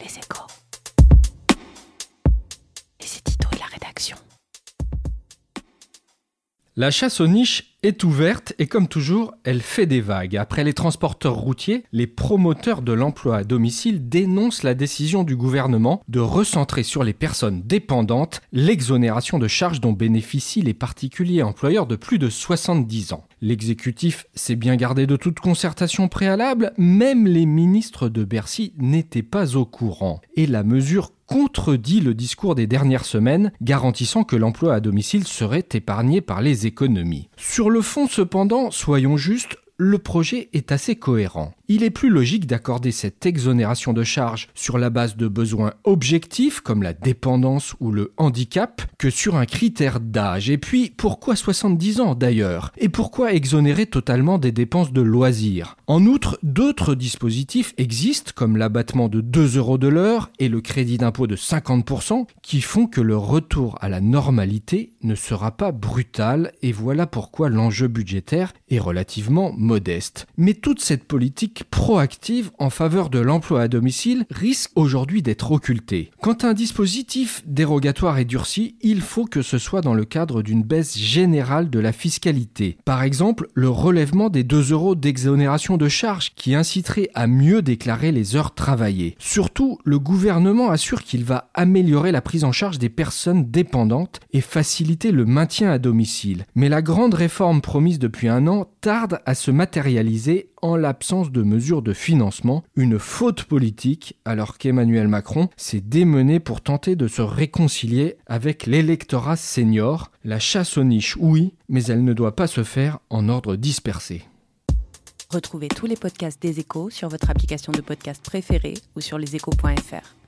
Les échos. C'est Tito et la rédaction. La chasse aux niches est ouverte et comme toujours, elle fait des vagues. Après les transporteurs routiers, les promoteurs de l'emploi à domicile dénoncent la décision du gouvernement de recentrer sur les personnes dépendantes l'exonération de charges dont bénéficient les particuliers employeurs de plus de 70 ans. L'exécutif s'est bien gardé de toute concertation préalable, même les ministres de Bercy n'étaient pas au courant. Et la mesure contredit le discours des dernières semaines, garantissant que l'emploi à domicile serait épargné par les économies. Sur le fond, cependant, soyons justes, le projet est assez cohérent. Il est plus logique d'accorder cette exonération de charges sur la base de besoins objectifs comme la dépendance ou le handicap que sur un critère d'âge. Et puis, pourquoi 70 ans d'ailleurs? Et pourquoi exonérer totalement des dépenses de loisirs? En outre, d'autres dispositifs existent comme l'abattement de 2 euros de l'heure et le crédit d'impôt de 50% qui font que le retour à la normalité ne sera pas brutal et voilà pourquoi l'enjeu budgétaire est relativement modeste. Mais toute cette politique proactive en faveur de l'emploi à domicile risque aujourd'hui d'être occultée. Quand un dispositif dérogatoire est durci, il faut que ce soit dans le cadre d'une baisse générale de la fiscalité. Par exemple, le relèvement des 2 euros d'exonération de charges qui inciterait à mieux déclarer les heures travaillées. Surtout, le gouvernement assure qu'il va améliorer la prise en charge des personnes dépendantes et faciliter le maintien à domicile. Mais la grande réforme promise depuis un an tarde à se matérialiser en l'absence de mesures de financement, une faute politique alors qu'Emmanuel Macron s'est démené pour tenter de se réconcilier avec l'électorat senior. La chasse aux niches, oui, mais elle ne doit pas se faire en ordre dispersé. Retrouvez tous les podcasts des échos sur votre application de podcast préférée ou sur leséchos.fr.